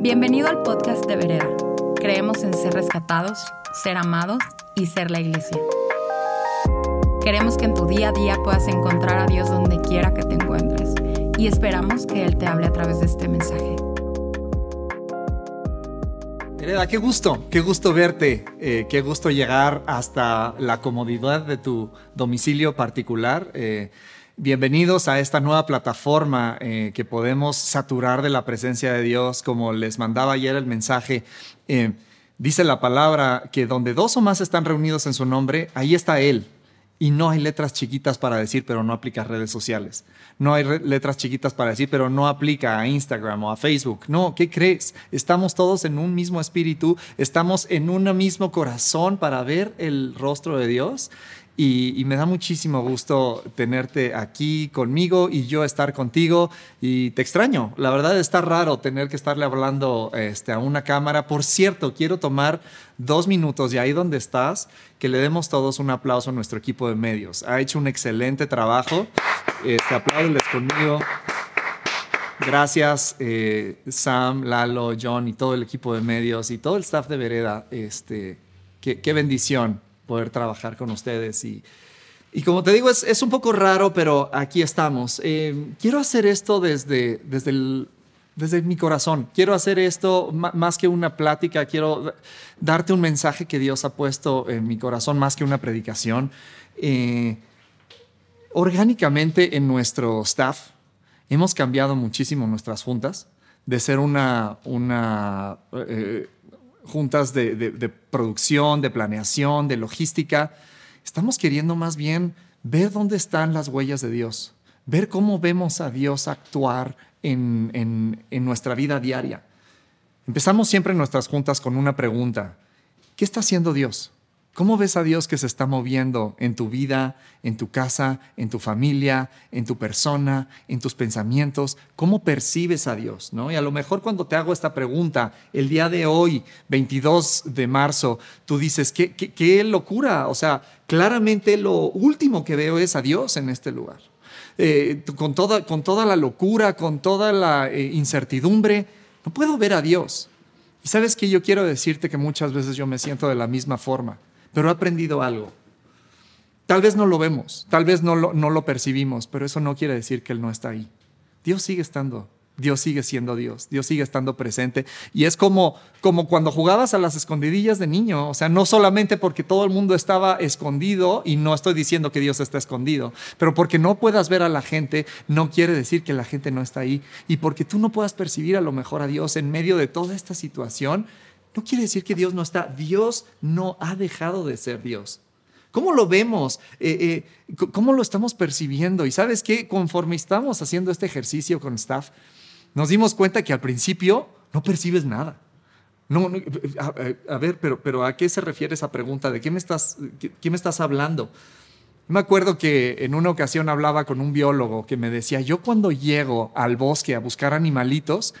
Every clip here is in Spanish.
Bienvenido al podcast de Vereda. Creemos en ser rescatados, ser amados y ser la iglesia. Queremos que en tu día a día puedas encontrar a Dios donde quiera que te encuentres y esperamos que Él te hable a través de este mensaje. Vereda, qué gusto, qué gusto verte, eh, qué gusto llegar hasta la comodidad de tu domicilio particular. Eh, Bienvenidos a esta nueva plataforma eh, que podemos saturar de la presencia de Dios, como les mandaba ayer el mensaje. Eh, dice la palabra que donde dos o más están reunidos en su nombre, ahí está Él. Y no hay letras chiquitas para decir, pero no aplica a redes sociales. No hay letras chiquitas para decir, pero no aplica a Instagram o a Facebook. No, ¿qué crees? Estamos todos en un mismo espíritu, estamos en un mismo corazón para ver el rostro de Dios y, me da muchísimo gusto tenerte aquí conmigo y yo estar contigo y te extraño. La verdad está raro tener que estarle hablando este, a una cámara. Por cierto, quiero tomar dos minutos y ahí donde estás, que le demos todos un aplauso a nuestro equipo de medios. Ha hecho un excelente trabajo. Este, apláudenles conmigo. Gracias, eh, Sam, Lalo, John y todo el equipo de medios y todo el staff de Vereda. Este, qué, qué bendición poder trabajar con ustedes. Y, y como te digo, es, es, un poco raro, pero aquí estamos. Eh, quiero hacer esto desde, desde, el, desde mi corazón. Quiero hacer esto más que una plática. Quiero darte un mensaje que Dios ha puesto en mi corazón más que una predicación. Eh, orgánicamente en nuestro staff hemos cambiado muchísimo nuestras juntas de ser una, una eh, juntas de, producción, de planeación, de logística. Estamos queriendo más bien ver dónde están las huellas de Dios, ver cómo vemos a Dios actuar en, en nuestra vida diaria. Empezamos siempre nuestras juntas con una pregunta. ¿Qué está haciendo Dios? ¿Cómo ves a Dios que se está moviendo en tu vida, en tu casa, en tu familia, en tu persona, en tus pensamientos? ¿Cómo percibes a Dios? ¿no? Y a lo mejor cuando te hago esta pregunta, el día de hoy, 22 de marzo, tú dices, qué, qué, locura. O sea, claramente lo último que veo es a Dios en este lugar. Eh, con, toda, con toda la locura, con toda la eh, incertidumbre, no puedo ver a Dios. Y sabes que yo quiero decirte que muchas veces yo me siento de la misma forma pero ha aprendido algo. Tal vez no lo vemos, tal vez no lo, no lo percibimos, pero eso no quiere decir que Él no está ahí. Dios sigue estando, Dios sigue siendo Dios, Dios sigue estando presente. Y es como, como cuando jugabas a las escondidillas de niño, o sea, no solamente porque todo el mundo estaba escondido, y no estoy diciendo que Dios está escondido, pero porque no puedas ver a la gente, no quiere decir que la gente no está ahí. Y porque tú no puedas percibir a lo mejor a Dios en medio de toda esta situación, no quiere decir que Dios no está. Dios no ha dejado de ser Dios. ¿Cómo lo vemos? Eh, eh, ¿Cómo lo estamos percibiendo? Y sabes qué, conforme estamos haciendo este ejercicio con staff, nos dimos cuenta que al principio no percibes nada. No, a, ver, pero, ¿a qué se refiere esa pregunta? ¿De qué me estás, qué me estás hablando? Me acuerdo que en una ocasión hablaba con un biólogo que me decía, yo cuando llego al bosque a buscar animalitos,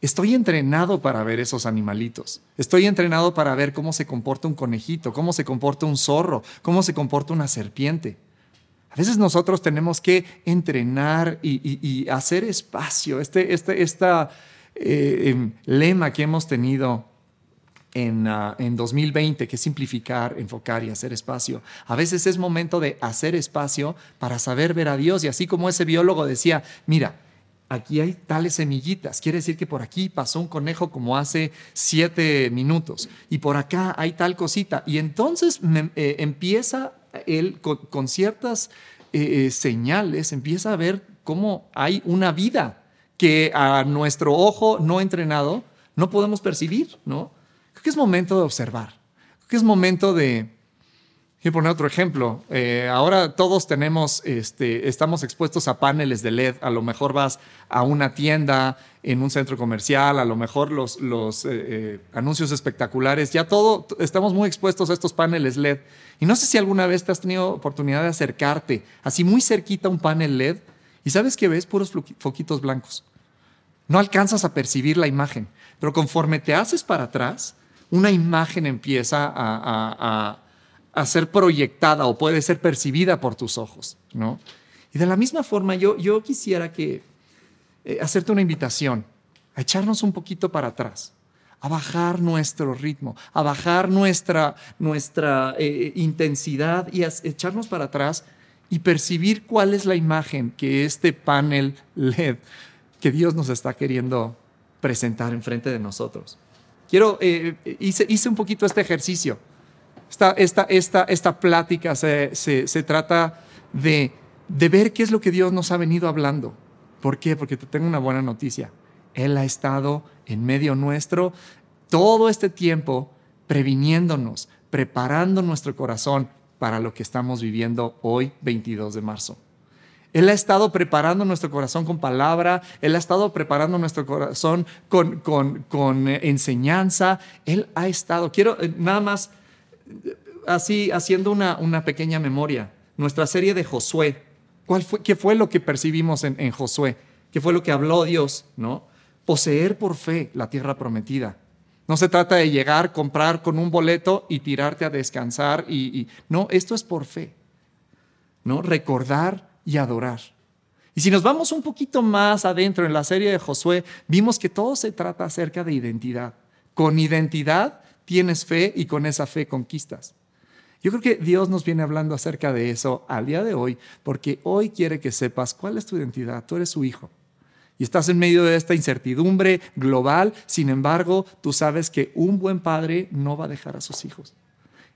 Estoy entrenado para ver esos animalitos. Estoy entrenado para ver cómo se comporta un conejito, cómo se comporta un zorro, cómo se comporta una serpiente. A veces nosotros tenemos que entrenar y, hacer espacio. Este, este esta, eh, em, lema que hemos tenido en, uh, en 2020, que es simplificar, enfocar y hacer espacio. A veces es momento de hacer espacio para saber ver a Dios. Y así como ese biólogo decía, mira, aquí hay tales semillitas. Quiere decir que por aquí pasó un conejo como hace siete minutos y por acá hay tal cosita. Y entonces eh, empieza él con, ciertas eh, eh, señales, empieza a ver cómo hay una vida que a nuestro ojo no entrenado no podemos percibir, ¿no? Creo que es momento de observar. Creo que es momento de, Quiero poner otro ejemplo. Eh, ahora todos tenemos, este, estamos expuestos a paneles de LED. A lo mejor vas a una tienda, en un centro comercial, a lo mejor los, los eh, eh, anuncios espectaculares. Ya todo, estamos muy expuestos a estos paneles LED. Y no sé si alguna vez te has tenido oportunidad de acercarte así muy cerquita a un panel LED y sabes que ves puros foquitos blancos. No alcanzas a percibir la imagen, pero conforme te haces para atrás, una imagen empieza a a ser proyectada o puede ser percibida por tus ojos, ¿no? Y de la misma forma, yo, yo quisiera que eh, hacerte una invitación a echarnos un poquito para atrás, a bajar nuestro ritmo, a bajar nuestra, nuestra eh, intensidad y a echarnos para atrás y percibir cuál es la imagen que este panel LED que Dios nos está queriendo presentar enfrente de nosotros. Quiero, eh, hice, hice, un poquito este ejercicio. Esta, esta, esta, esta plática se, se, se trata de, de ver qué es lo que Dios nos ha venido hablando. ¿Por qué? Porque te tengo una buena noticia. Él ha estado en medio nuestro todo este tiempo previniéndonos, preparando nuestro corazón para lo que estamos viviendo hoy, 22 de marzo. Él ha estado preparando nuestro corazón con palabra, Él ha estado preparando nuestro corazón con, con, eh, enseñanza, Él ha estado, quiero eh, nada más, así haciendo una, una pequeña memoria, nuestra serie de Josué, ¿cuál fue, ¿qué fue lo que percibimos en, Josué? ¿Qué fue lo que habló Dios? ¿no? Poseer por fe la tierra prometida. No se trata de llegar, comprar con un boleto y tirarte a descansar. Y, no, esto es por fe. ¿no? Recordar y adorar. Y si nos vamos un poquito más adentro en la serie de Josué, vimos que todo se trata acerca de identidad. Con identidad tienes fe y con esa fe conquistas. Yo creo que Dios nos viene hablando acerca de eso al día de hoy, porque hoy quiere que sepas cuál es tu identidad. Tú eres su hijo y estás en medio de esta incertidumbre global, sin embargo, tú sabes que un buen padre no va a dejar a sus hijos.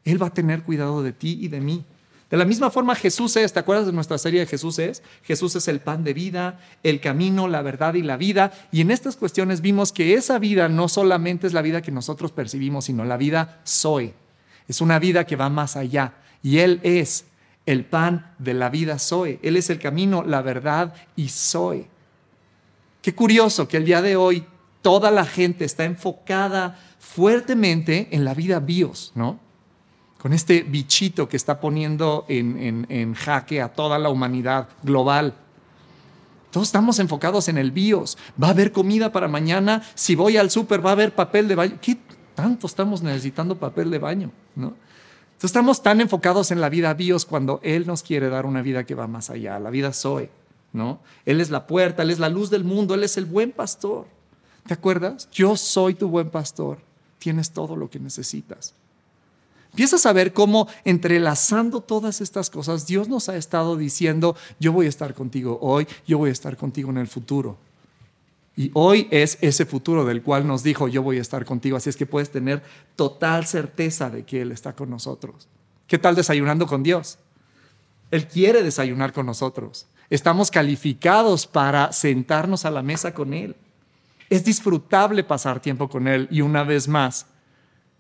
Él va a tener cuidado de ti y de mí. De la misma forma Jesús es, ¿te acuerdas de nuestra serie de Jesús es? Jesús es el pan de vida, el camino, la verdad y la vida. Y en estas cuestiones vimos que esa vida no solamente es la vida que nosotros percibimos, sino la vida soy. Es una vida que va más allá. Y Él es el pan de la vida soy. Él es el camino, la verdad y soy. Qué curioso que el día de hoy toda la gente está enfocada fuertemente en la vida bios, ¿no? Con este bichito que está poniendo en, jaque a toda la humanidad global. Todos estamos enfocados en el bios. Va a haber comida para mañana. Si voy al súper, va a haber papel de baño. ¿Qué tanto estamos necesitando papel de baño? ¿no? Entonces estamos tan enfocados en la vida bios cuando Él nos quiere dar una vida que va más allá, la vida Zoe. ¿no? Él es la puerta, Él es la luz del mundo, Él es el buen pastor. ¿Te acuerdas? Yo soy tu buen pastor. Tienes todo lo que necesitas. Empiezas a ver cómo entrelazando todas estas cosas, Dios nos ha estado diciendo, yo voy a estar contigo hoy, yo voy a estar contigo en el futuro. Y hoy es ese futuro del cual nos dijo, yo voy a estar contigo. Así es que puedes tener total certeza de que Él está con nosotros. ¿Qué tal desayunando con Dios? Él quiere desayunar con nosotros estamos calificados para sentarnos a la mesa con Él. Es disfrutable pasar tiempo con Él y una vez más,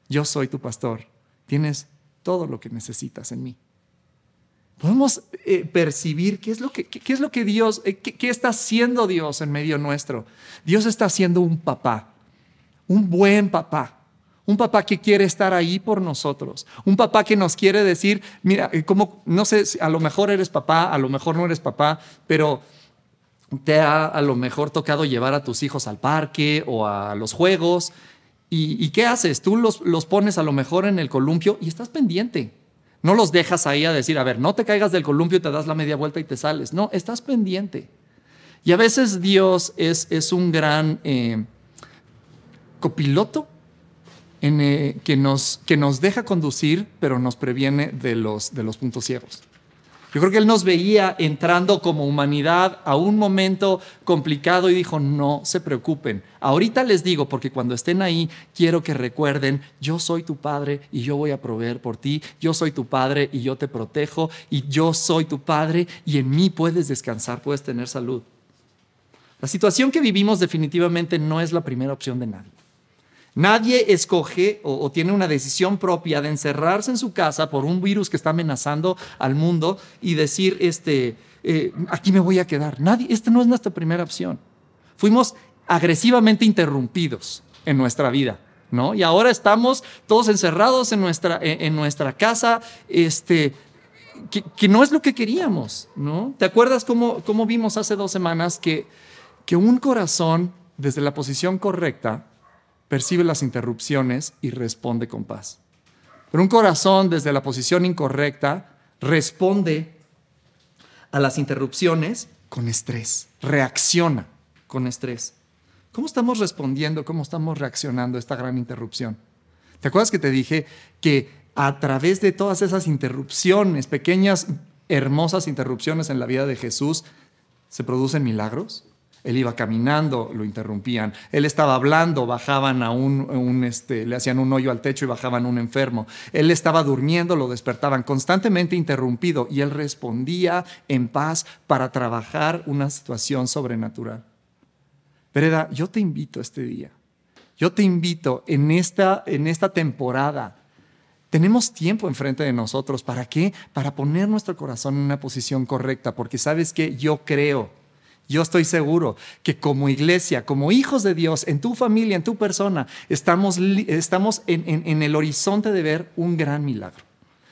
yo soy tu pastor. Tienes todo lo que necesitas en mí. Podemos eh, percibir qué es lo que, qué, es lo que Dios, eh, qué está haciendo Dios en medio nuestro. Dios está haciendo un papá, un buen papá un papá que quiere estar ahí por nosotros. Un papá que nos quiere decir, mira, eh, como, no sé, a lo mejor eres papá, a lo mejor no eres papá, pero te ha a lo mejor tocado llevar a tus hijos al parque o a los juegos. ¿Y, qué haces? Tú los, los pones a lo mejor en el columpio y estás pendiente. No los dejas ahí a decir, a ver, no te caigas del columpio, te das la media vuelta y te sales. No, estás pendiente. Y a veces Dios es, es un gran eh, copiloto eh, que, nos, que nos deja conducir, pero nos previene de los, de los puntos ciegos. Yo creo que Él nos veía entrando como humanidad a un momento complicado y dijo, no se preocupen. Ahorita les digo, porque cuando estén ahí, quiero que recuerden, yo soy tu Padre y yo voy a proveer por ti, yo soy tu Padre y yo te protejo, y yo soy tu Padre y en mí puedes descansar, puedes tener salud. La situación que vivimos definitivamente no es la primera opción de nadie. Nadie escoge o, tiene una decisión propia de encerrarse en su casa por un virus que está amenazando al mundo y decir, este, eh, aquí me voy a quedar. Nadie, esta no es nuestra primera opción. Fuimos agresivamente interrumpidos en nuestra vida. ¿No? Y ahora estamos todos encerrados en nuestra, en, nuestra casa, este, que, no es lo que queríamos, ¿no? ¿Te acuerdas cómo, cómo vimos hace dos semanas que, que un corazón desde la posición correcta percibe las interrupciones y responde con paz. Pero un corazón desde la posición incorrecta responde a las interrupciones con estrés, reacciona con estrés. ¿Cómo estamos respondiendo? ¿Cómo estamos reaccionando a esta gran interrupción? ¿Te acuerdas que te dije que a través de todas esas interrupciones, pequeñas, hermosas interrupciones en la vida de Jesús, se producen milagros? Él iba caminando, lo interrumpían. Él estaba hablando, bajaban a un, este, le hacían un hoyo al techo y bajaban un enfermo. Él estaba durmiendo, lo despertaban, constantemente interrumpido y él respondía en paz para trabajar una situación sobrenatural. Vereda, yo te invito este día. Yo te invito en esta, en esta temporada. Tenemos tiempo enfrente de nosotros. ¿Para qué? Para poner nuestro corazón en una posición correcta, porque sabes que yo creo yo estoy seguro que como iglesia, como hijos de Dios, en tu familia, en tu persona, estamos, estamos en, en el horizonte de ver un gran milagro.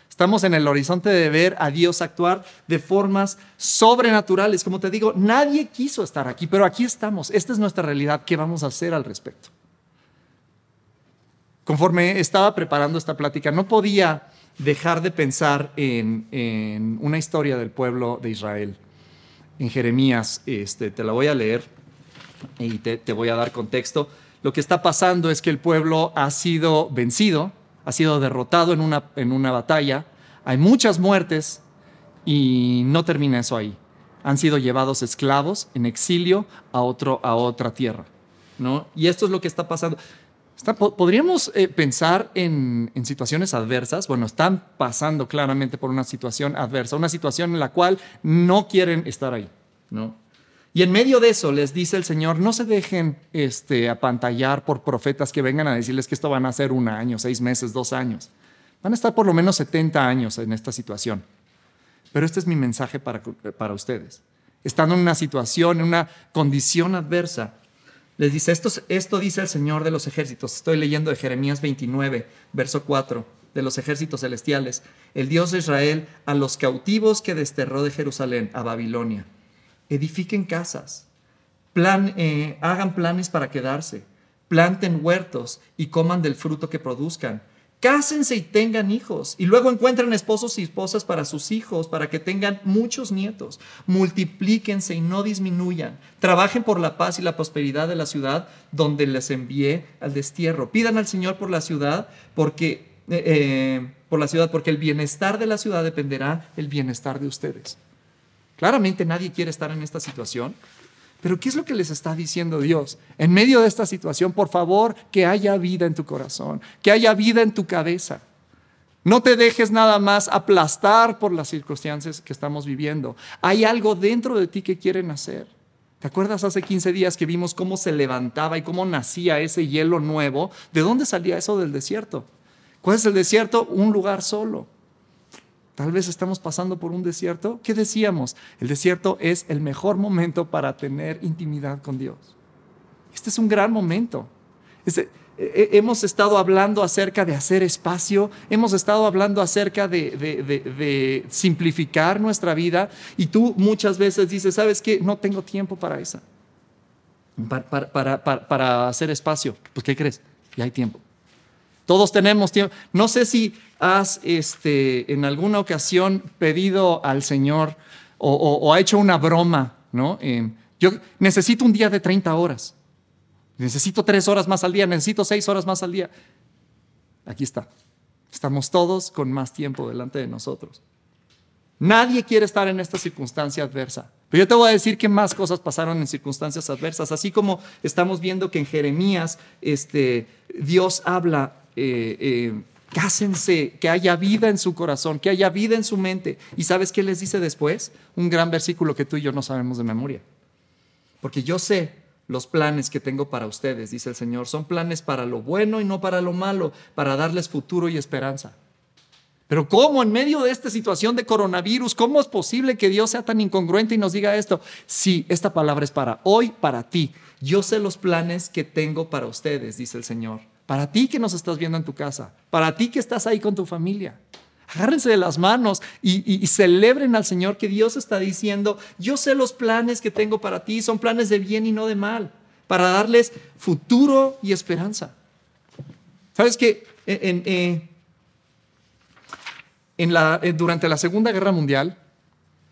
Estamos en el horizonte de ver a Dios actuar de formas sobrenaturales. Como te digo, nadie quiso estar aquí, pero aquí estamos. Esta es nuestra realidad. ¿Qué vamos a hacer al respecto? Conforme estaba preparando esta plática, no podía dejar de pensar en, en una historia del pueblo de Israel en Jeremías, este, te la voy a leer y te, voy a dar contexto. Lo que está pasando es que el pueblo ha sido vencido, ha sido derrotado en una, en una batalla, hay muchas muertes y no termina eso ahí. Han sido llevados esclavos en exilio a, otro, a otra tierra. ¿no? Y esto es lo que está pasando podríamos eh, pensar en, situaciones adversas. Bueno, están pasando claramente por una situación adversa, una situación en la cual no quieren estar ahí, ¿no? Y en medio de eso les dice el Señor, no se dejen este, apantallar por profetas que vengan a decirles que esto van a ser un año, seis meses, dos años. Van a estar por lo menos 70 años en esta situación. Pero este es mi mensaje para, para ustedes. Estando en una situación, en una condición adversa, les dice, esto, esto dice el Señor de los ejércitos. Estoy leyendo de Jeremías 29, verso 4, de los ejércitos celestiales. El Dios de Israel a los cautivos que desterró de Jerusalén a Babilonia. Edifiquen casas, plan, eh, hagan planes para quedarse, planten huertos y coman del fruto que produzcan Cásense y tengan hijos. Y luego encuentren esposos y esposas para sus hijos, para que tengan muchos nietos. Multiplíquense y no disminuyan. Trabajen por la paz y la prosperidad de la ciudad donde les envié al destierro. Pidan al Señor por la ciudad, porque, eh, eh, por la ciudad, porque el bienestar de la ciudad dependerá del bienestar de ustedes. Claramente nadie quiere estar en esta situación. Pero ¿qué es lo que les está diciendo Dios? En medio de esta situación, por favor, que haya vida en tu corazón, que haya vida en tu cabeza. No te dejes nada más aplastar por las circunstancias que estamos viviendo. Hay algo dentro de ti que quieren hacer. ¿Te acuerdas hace 15 días que vimos cómo se levantaba y cómo nacía ese hielo nuevo? ¿De dónde salía eso del desierto? ¿Cuál es el desierto? Un lugar solo. Tal vez estamos pasando por un desierto. ¿Qué decíamos? El desierto es el mejor momento para tener intimidad con Dios. Este es un gran momento. Este, hemos estado hablando acerca de hacer espacio, hemos estado hablando acerca de, simplificar nuestra vida y tú muchas veces dices, ¿sabes qué? No tengo tiempo para eso. Para, para hacer espacio. Pues ¿qué crees? Ya hay tiempo. Todos tenemos tiempo. No sé si has este, en alguna ocasión pedido al Señor o, ha hecho una broma, ¿no? yo necesito un día de 30 horas. Necesito tres horas más al día, necesito seis horas más al día. Aquí está. Estamos todos con más tiempo delante de nosotros. Nadie quiere estar en esta circunstancia adversa. Pero yo te voy a decir que más cosas pasaron en circunstancias adversas, así como estamos viendo que en Jeremías este, Dios habla eh, eh, cásense, que haya vida en su corazón, que haya vida en su mente. ¿Y sabes qué les dice después? Un gran versículo que tú y yo no sabemos de memoria. Porque yo sé los planes que tengo para ustedes, dice el Señor. Son planes para lo bueno y no para lo malo, para darles futuro y esperanza. Pero ¿cómo en medio de esta situación de coronavirus, cómo es posible que Dios sea tan incongruente y nos diga esto? Sí, esta palabra es para hoy, para ti. Yo sé los planes que tengo para ustedes, dice el Señor para ti que nos estás viendo en tu casa, para ti que estás ahí con tu familia. Agárrense de las manos y, celebren al Señor que Dios está diciendo, yo sé los planes que tengo para ti, son planes de bien y no de mal, para darles futuro y esperanza. ¿Sabes qué? En, eh, la, durante la Segunda Guerra Mundial,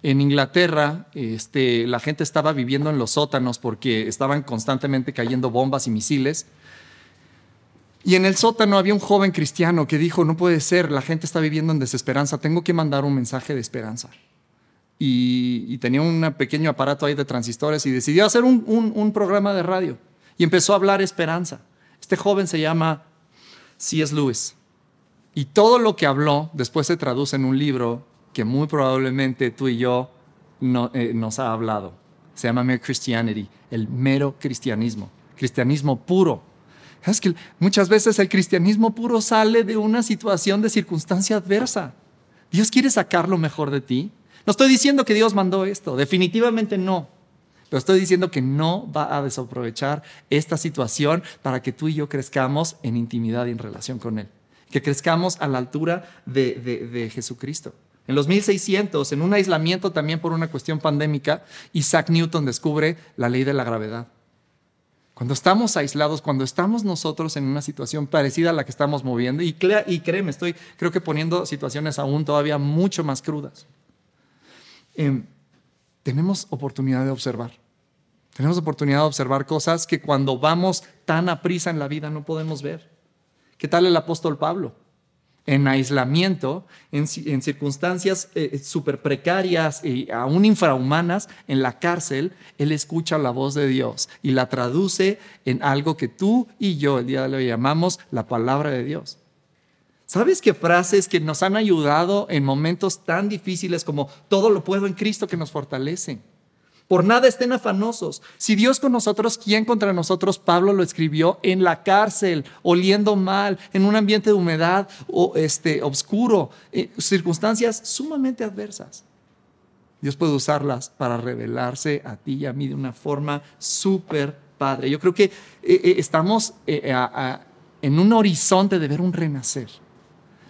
en Inglaterra, este, la gente estaba viviendo en los sótanos porque estaban constantemente cayendo bombas y misiles. Y en el sótano había un joven cristiano que dijo, no puede ser, la gente está viviendo en desesperanza, tengo que mandar un mensaje de esperanza. Y, tenía un pequeño aparato ahí de transistores y decidió hacer un, programa de radio. Y empezó a hablar esperanza. Este joven se llama C.S. Lewis. Y todo lo que habló después se traduce en un libro que muy probablemente tú y yo no, eh, nos ha hablado. Se llama Mere Christianity, el mero cristianismo, cristianismo puro. Es que muchas veces el cristianismo puro sale de una situación de circunstancia adversa. Dios quiere sacar lo mejor de ti. No estoy diciendo que Dios mandó esto, definitivamente no. Pero estoy diciendo que no va a desaprovechar esta situación para que tú y yo crezcamos en intimidad y en relación con Él. Que crezcamos a la altura de, de Jesucristo. En los 1600, en un aislamiento también por una cuestión pandémica, Isaac Newton descubre la ley de la gravedad. Cuando estamos aislados, cuando estamos nosotros en una situación parecida a la que estamos moviendo, y, créeme, estoy creo que poniendo situaciones aún todavía mucho más crudas, em, tenemos oportunidad de observar. Tenemos oportunidad de observar cosas que cuando vamos tan a prisa en la vida no podemos ver. ¿Qué tal el apóstol Pablo? En aislamiento, en, circunstancias eh, súper precarias y aún infrahumanas, en la cárcel, él escucha la voz de Dios y la traduce en algo que tú y yo el día de hoy llamamos la palabra de Dios. ¿Sabes qué frases que nos han ayudado en momentos tan difíciles como todo lo puedo en Cristo que nos fortalece? Por nada estén afanosos. Si Dios con nosotros, ¿quién contra nosotros? Pablo lo escribió en la cárcel, oliendo mal, en un ambiente de humedad o este, oscuro, eh, circunstancias sumamente adversas. Dios puede usarlas para revelarse a ti y a mí de una forma súper padre. Yo creo que eh, eh, estamos en un horizonte de ver un renacer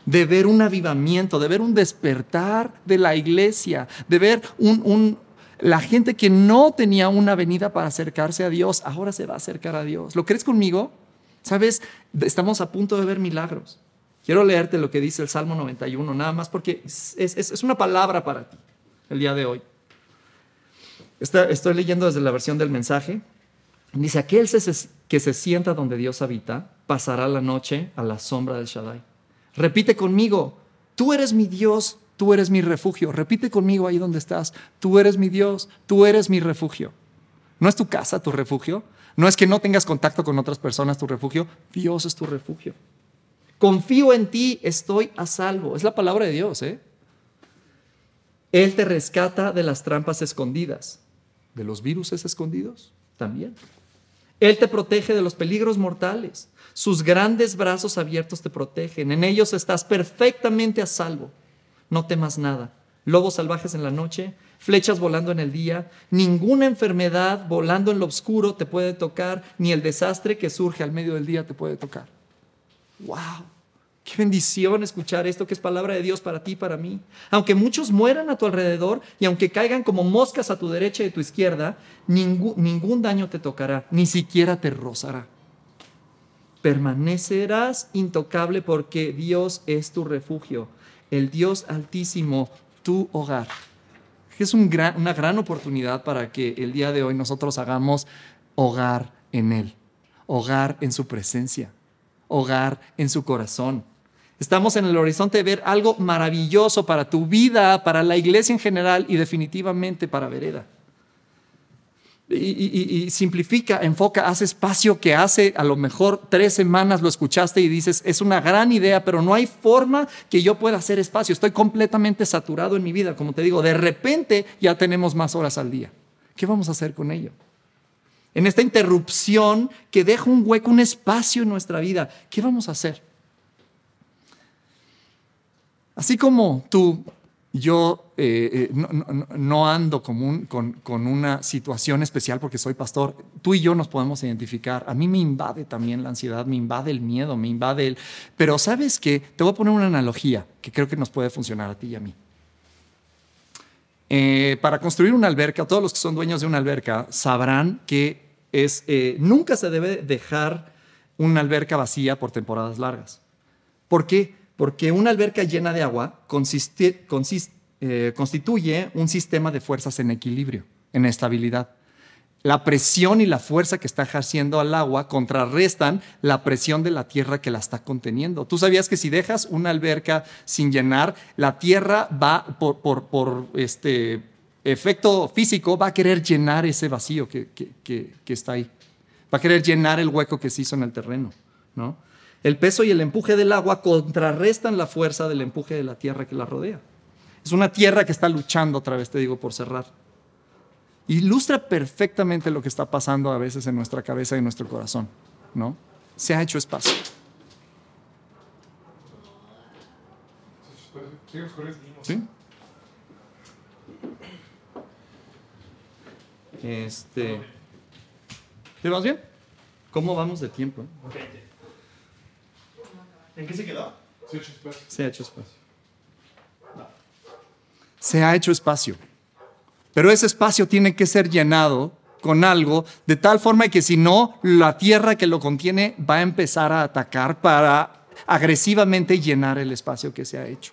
de ver un avivamiento, de ver un despertar de la iglesia, de ver un, la gente que no tenía una venida para acercarse a Dios, ahora se va a acercar a Dios. ¿Lo crees conmigo? Sabes, estamos a punto de ver milagros. Quiero leerte lo que dice el Salmo 91, nada más porque es, una palabra para ti el día de hoy. estoy leyendo desde la versión del mensaje. Dice, aquel que se sienta donde Dios habita, pasará la noche a la sombra del Shaddai. Repite conmigo, tú eres mi Dios Tú eres mi refugio. Repite conmigo ahí donde estás. Tú eres mi Dios. Tú eres mi refugio. ¿No es tu casa tu refugio? ¿No es que no tengas contacto con otras personas tu refugio? Dios es tu refugio. Confío en ti, estoy a salvo. Es la palabra de Dios, ¿eh? Él te rescata de las trampas escondidas, de los virus escondidos también. Él te protege de los peligros mortales. Sus grandes brazos abiertos te protegen. En ellos estás perfectamente a salvo no temas nada. Lobos salvajes en la noche, flechas volando en el día, ninguna enfermedad volando en lo oscuro te puede tocar, ni el desastre que surge al medio del día te puede tocar. ¡Wow! Qué bendición escuchar esto que es palabra de Dios para ti y para mí. Aunque muchos mueran a tu alrededor y aunque caigan como moscas a tu derecha y a tu izquierda, ningún, ningún daño te tocará, ni siquiera te rozará. Permanecerás intocable porque Dios es tu refugio el Dios altísimo, tu hogar. Es una gran oportunidad para que el día de hoy nosotros hagamos hogar en Él, hogar en su presencia, hogar en su corazón. Estamos en el horizonte de ver algo maravilloso para tu vida, para la iglesia en general y definitivamente para Vereda y, simplifica, enfoca, hace espacio que hace a lo mejor tres semanas lo escuchaste y dices, es una gran idea, pero no hay forma que yo pueda hacer espacio. Estoy completamente saturado en mi vida. Como te digo, de repente ya tenemos más horas al día. ¿Qué vamos a hacer con ello? En esta interrupción que deja un hueco, un espacio en nuestra vida, ¿qué vamos a hacer? Así como tú yo eh, eh, no, ando con, con, una situación especial porque soy pastor. Tú y yo nos podemos identificar. A mí me invade también la ansiedad, me invade el miedo, me invade el... Pero sabes qué, te voy a poner una analogía que creo que nos puede funcionar a ti y a mí. Eh, para construir una alberca, todos los que son dueños de una alberca sabrán que es, nunca se debe dejar una alberca vacía por temporadas largas. ¿Por qué? Porque una alberca llena de agua eh, constituye un sistema de fuerzas en equilibrio, en estabilidad. La presión y la fuerza que está ejerciendo al agua contrarrestan la presión de la tierra que la está conteniendo. Tú sabías que si dejas una alberca sin llenar, la tierra va por, este efecto físico, va a querer llenar ese vacío que, que, está ahí. Va a querer llenar el hueco que se hizo en el terreno. ¿no? El peso y el empuje del agua contrarrestan la fuerza del empuje de la tierra que la rodea. Es una tierra que está luchando, otra vez te digo, por cerrar. Ilustra perfectamente lo que está pasando a veces en nuestra cabeza y en nuestro corazón, ¿no? Se ha hecho espacio. ¿Sí? Este. ¿Te bien? ¿Cómo vamos de tiempo? ¿En qué se quedó? Se ha hecho espacio. Se ha hecho espacio. Se ha hecho espacio. Pero ese espacio tiene que ser llenado con algo de tal forma que si no, la tierra que lo contiene va a empezar a atacar para agresivamente llenar el espacio que se ha hecho.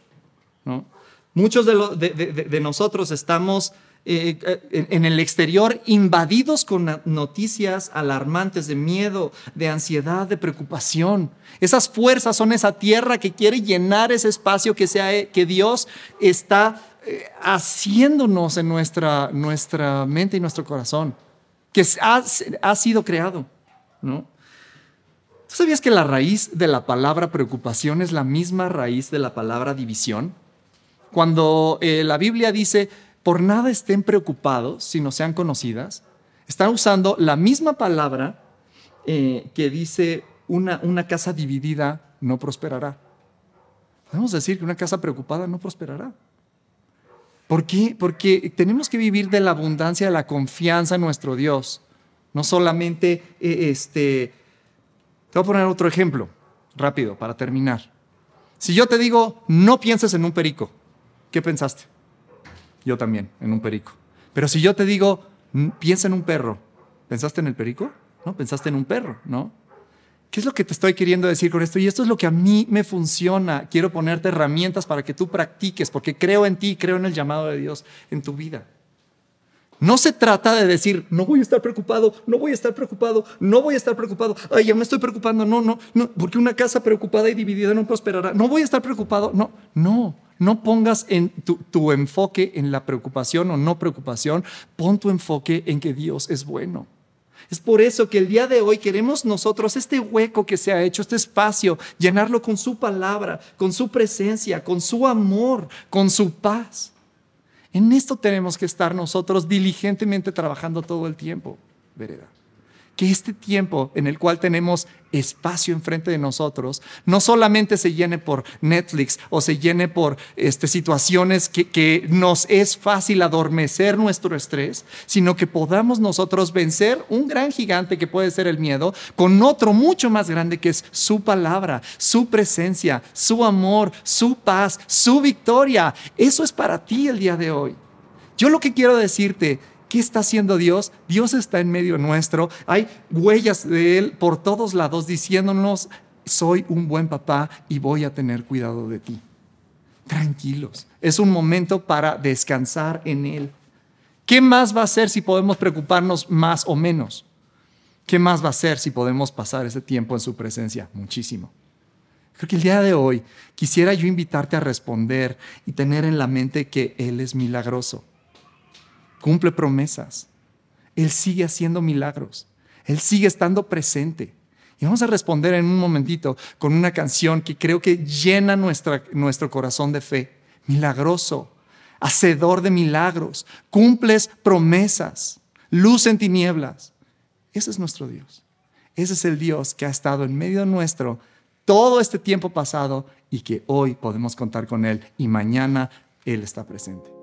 ¿no? Muchos de nosotros estamos eh, eh, en el exterior invadidos con noticias alarmantes de miedo, de ansiedad, de preocupación. Esas fuerzas son esa tierra que quiere llenar ese espacio que, sea, que Dios está eh, haciéndonos en nuestra, nuestra mente y nuestro corazón, que ha, ha sido creado. ¿no? ¿Tú sabías que la raíz de la palabra preocupación es la misma raíz de la palabra división? Cuando la Biblia dice, por nada estén preocupados si no sean conocidas. Están usando la misma palabra eh, que dice una, una casa dividida no prosperará. Podemos decir que una casa preocupada no prosperará. ¿Por qué? Porque tenemos que vivir de la abundancia, de la confianza en nuestro Dios. No solamente, eh, este, te voy a poner otro ejemplo, rápido, para terminar. Si yo te digo, no pienses en un perico, ¿qué pensaste? Yo también, en un perico. Pero si yo te digo, piensa en un perro, ¿pensaste en el perico? ¿No? Pensaste en un perro, ¿no? ¿Qué es lo que te estoy queriendo decir con esto? Y esto es lo que a mí me funciona. Quiero ponerte herramientas para que tú practiques, porque creo en ti, creo en el llamado de Dios en tu vida. No se trata de decir, no voy a estar preocupado, no voy a estar preocupado, no voy a estar preocupado, ay, ya me estoy preocupando, no, no, no, porque una casa preocupada y dividida no prosperará, no voy a estar preocupado, no, no, no pongas en tu, tu enfoque en la preocupación o no preocupación, pon tu enfoque en que Dios es bueno. Es por eso que el día de hoy queremos nosotros este hueco que se ha hecho, este espacio, llenarlo con su palabra, con su presencia, con su amor, con su paz. En esto tenemos que estar nosotros diligentemente trabajando todo el tiempo, vereda. Que este tiempo en el cual tenemos espacio enfrente de nosotros no solamente se llene por Netflix o se llene por este, situaciones que, que nos es fácil adormecer nuestro estrés, sino que podamos nosotros vencer un gran gigante que puede ser el miedo con otro mucho más grande que es su palabra, su presencia, su amor, su paz, su victoria. Eso es para ti el día de hoy. Yo lo que quiero decirte ¿Qué está haciendo Dios? Dios está en medio nuestro. Hay huellas de Él por todos lados diciéndonos, soy un buen papá y voy a tener cuidado de ti. Tranquilos. Es un momento para descansar en Él. ¿Qué más va a ser si podemos preocuparnos más o menos? ¿Qué más va a ser si podemos pasar ese tiempo en su presencia? Muchísimo. Creo que el día de hoy quisiera yo invitarte a responder y tener en la mente que Él es milagroso cumple promesas. Él sigue haciendo milagros. Él sigue estando presente. Y vamos a responder en un momentito con una canción que creo que llena nuestro corazón de fe. Milagroso, hacedor de milagros, cumples promesas, luz en tinieblas. Ese es nuestro Dios. Ese es el Dios que ha estado en medio nuestro todo este tiempo pasado y que hoy podemos contar con Él y mañana Él está presente.